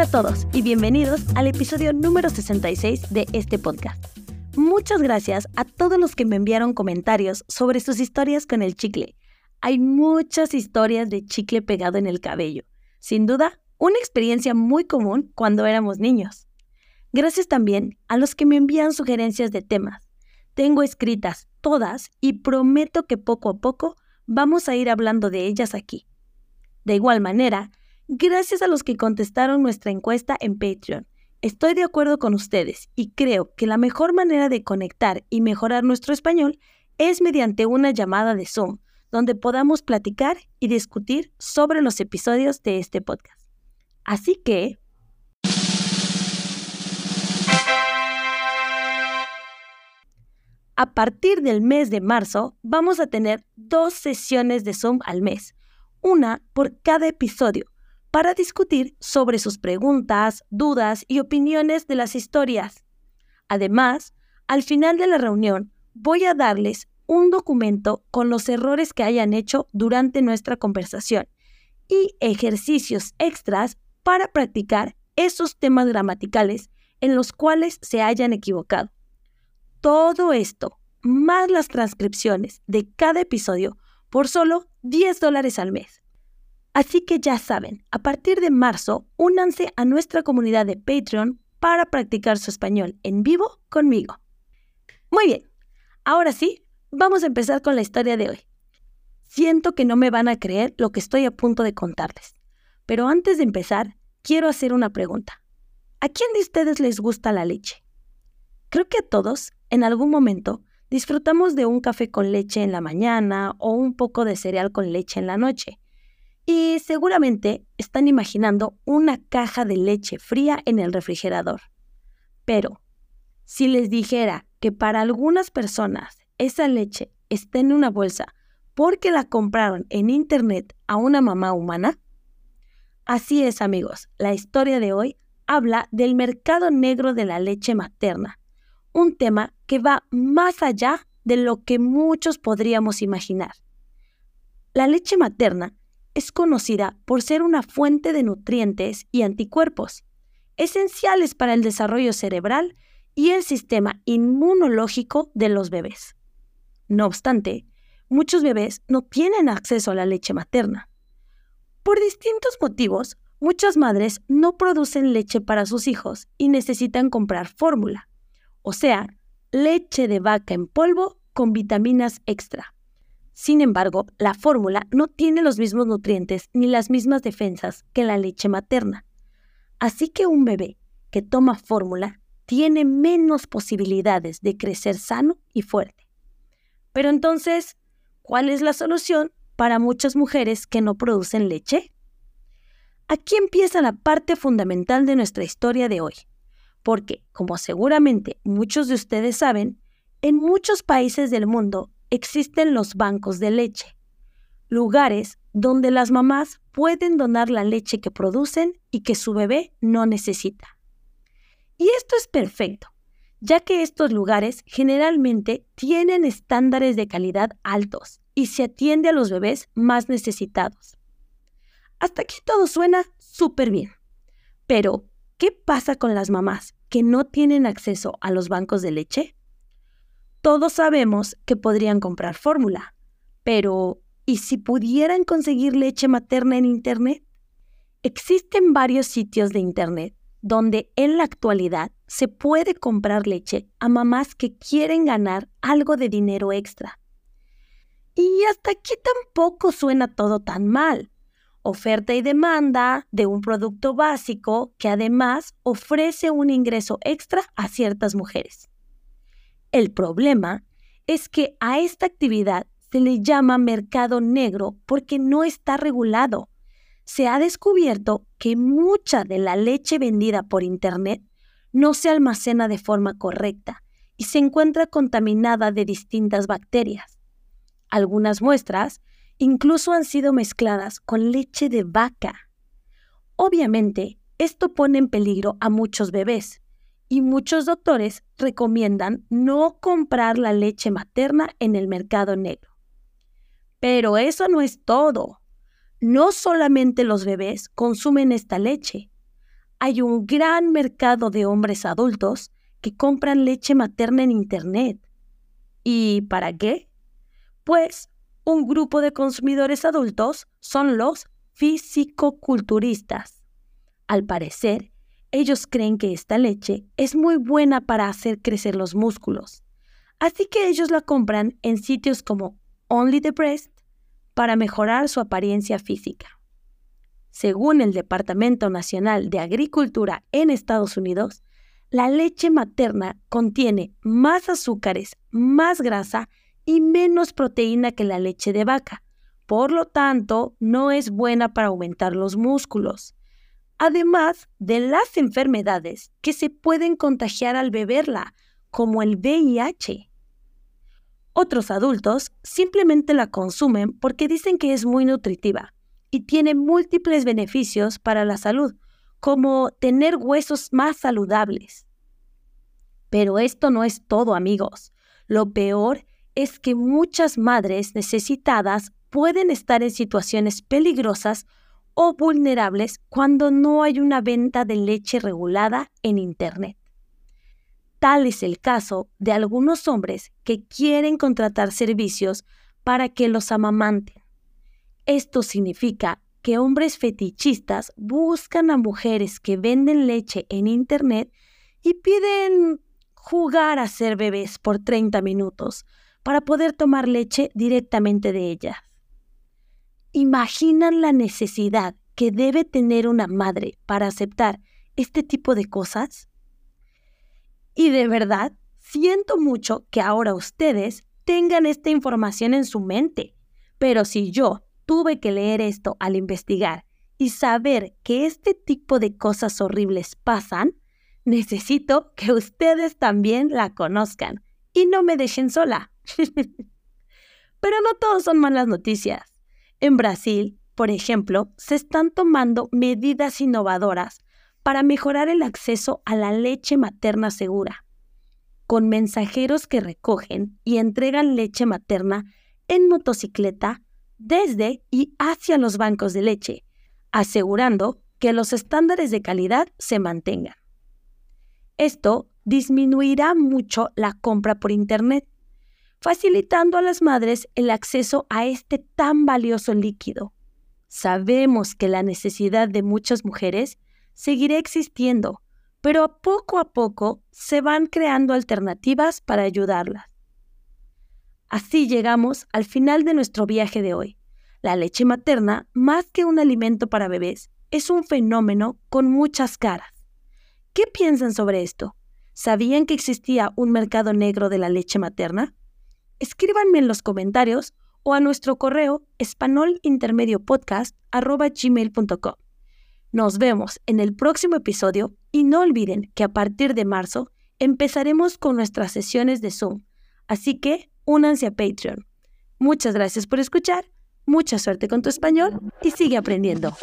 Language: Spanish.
Hola a todos y bienvenidos al episodio número 66 de este podcast. Muchas gracias a todos los que me enviaron comentarios sobre sus historias con el chicle. Hay muchas historias de chicle pegado en el cabello. Sin duda, una experiencia muy común cuando éramos niños. Gracias también a los que me envían sugerencias de temas. Tengo escritas todas y prometo que poco a poco vamos a ir hablando de ellas aquí. De igual manera, gracias a los que contestaron nuestra encuesta en Patreon. Estoy de acuerdo con ustedes y creo que la mejor manera de conectar y mejorar nuestro español es mediante una llamada de Zoom, donde podamos platicar y discutir sobre los episodios de este podcast. Así que... A partir del mes de marzo vamos a tener dos sesiones de Zoom al mes, una por cada episodio, para discutir sobre sus preguntas, dudas y opiniones de las historias. Además, al final de la reunión voy a darles un documento con los errores que hayan hecho durante nuestra conversación y ejercicios extras para practicar esos temas gramaticales en los cuales se hayan equivocado. Todo esto, más las transcripciones de cada episodio, por solo 10 dólares al mes. Así que ya saben, a partir de marzo, únanse a nuestra comunidad de Patreon para practicar su español en vivo conmigo. Muy bien, ahora sí, vamos a empezar con la historia de hoy. Siento que no me van a creer lo que estoy a punto de contarles, pero antes de empezar, quiero hacer una pregunta. ¿A quién de ustedes les gusta la leche? Creo que a todos, en algún momento, disfrutamos de un café con leche en la mañana o un poco de cereal con leche en la noche. Y seguramente están imaginando una caja de leche fría en el refrigerador. Pero, si les dijera que para algunas personas esa leche está en una bolsa porque la compraron en Internet a una mamá humana, así es amigos, la historia de hoy habla del mercado negro de la leche materna un tema que va más allá de lo que muchos podríamos imaginar. La leche materna es conocida por ser una fuente de nutrientes y anticuerpos, esenciales para el desarrollo cerebral y el sistema inmunológico de los bebés. No obstante, muchos bebés no tienen acceso a la leche materna. Por distintos motivos, muchas madres no producen leche para sus hijos y necesitan comprar fórmula o sea, leche de vaca en polvo con vitaminas extra. Sin embargo, la fórmula no tiene los mismos nutrientes ni las mismas defensas que la leche materna. Así que un bebé que toma fórmula tiene menos posibilidades de crecer sano y fuerte. Pero entonces, ¿cuál es la solución para muchas mujeres que no producen leche? Aquí empieza la parte fundamental de nuestra historia de hoy porque, como seguramente muchos de ustedes saben, en muchos países del mundo existen los bancos de leche, lugares donde las mamás pueden donar la leche que producen y que su bebé no necesita. Y esto es perfecto, ya que estos lugares generalmente tienen estándares de calidad altos y se atiende a los bebés más necesitados. Hasta aquí todo suena súper bien. Pero, ¿Qué pasa con las mamás que no tienen acceso a los bancos de leche? Todos sabemos que podrían comprar fórmula, pero ¿y si pudieran conseguir leche materna en Internet? Existen varios sitios de Internet donde en la actualidad se puede comprar leche a mamás que quieren ganar algo de dinero extra. Y hasta aquí tampoco suena todo tan mal oferta y demanda de un producto básico que además ofrece un ingreso extra a ciertas mujeres. El problema es que a esta actividad se le llama mercado negro porque no está regulado. Se ha descubierto que mucha de la leche vendida por Internet no se almacena de forma correcta y se encuentra contaminada de distintas bacterias. Algunas muestras incluso han sido mezcladas con leche de vaca. Obviamente, esto pone en peligro a muchos bebés y muchos doctores recomiendan no comprar la leche materna en el mercado negro. Pero eso no es todo. No solamente los bebés consumen esta leche. hay un gran mercado de hombres adultos que compran leche materna en Internet. ¿Y para qué? Pues un grupo de consumidores adultos son los fisicoculturistas. Al parecer, ellos creen que esta leche es muy buena para hacer crecer los músculos. Así que ellos la compran en sitios como Only the Breast para mejorar su apariencia física. Según el Departamento Nacional de Agricultura en Estados Unidos, la leche materna contiene más azúcares, más grasa y menos proteína que la leche de vaca. Por lo tanto, no es buena para aumentar los músculos además de las enfermedades que se pueden contagiar al beberla, como el VIH. Otros adultos simplemente la consumen porque dicen que es muy nutritiva y tiene múltiples beneficios para la salud, como tener huesos más saludables. Pero esto no es todo, amigos. Lo peor es que muchas madres necesitadas pueden estar en situaciones peligrosas o vulnerables cuando no hay una venta de leche regulada en Internet. Tal es el caso de algunos hombres que quieren contratar servicios para que los amamanten. Esto significa que hombres fetichistas buscan a mujeres que venden leche en Internet y piden jugar a ser bebés por 30 minutos para poder tomar leche directamente de ellas imaginan la necesidad que debe tener una madre para aceptar este tipo de cosas? Y de verdad, siento mucho que ahora ustedes tengan esta información en su mente, pero si yo tuve que leer esto al investigar y saber que este tipo de cosas horribles pasan, necesito que ustedes también la conozcan y no me dejen sola. pero no todos son malas noticias. En Brasil, por ejemplo, se están tomando medidas innovadoras para mejorar el acceso a la leche materna segura, con mensajeros que recogen y entregan leche materna en motocicleta desde y hacia los bancos de leche, asegurando que los estándares de calidad se mantengan. Esto disminuirá mucho la compra por Internet facilitando a las madres el acceso a este tan valioso líquido. Sabemos que la necesidad de muchas mujeres seguirá existiendo, pero poco a poco se van creando alternativas para ayudarlas. Así llegamos al final de nuestro viaje de hoy. La leche materna, más que un alimento para bebés, es un fenómeno con muchas caras. ¿Qué piensan sobre esto? ¿Sabían que existía un mercado negro de la leche materna? Escríbanme en los comentarios o a nuestro correo espanolintermediopodcast.gmail.com. Nos vemos en el próximo episodio y no olviden que a partir de marzo empezaremos con nuestras sesiones de Zoom, así que únanse a Patreon. Muchas gracias por escuchar, mucha suerte con tu español y sigue aprendiendo.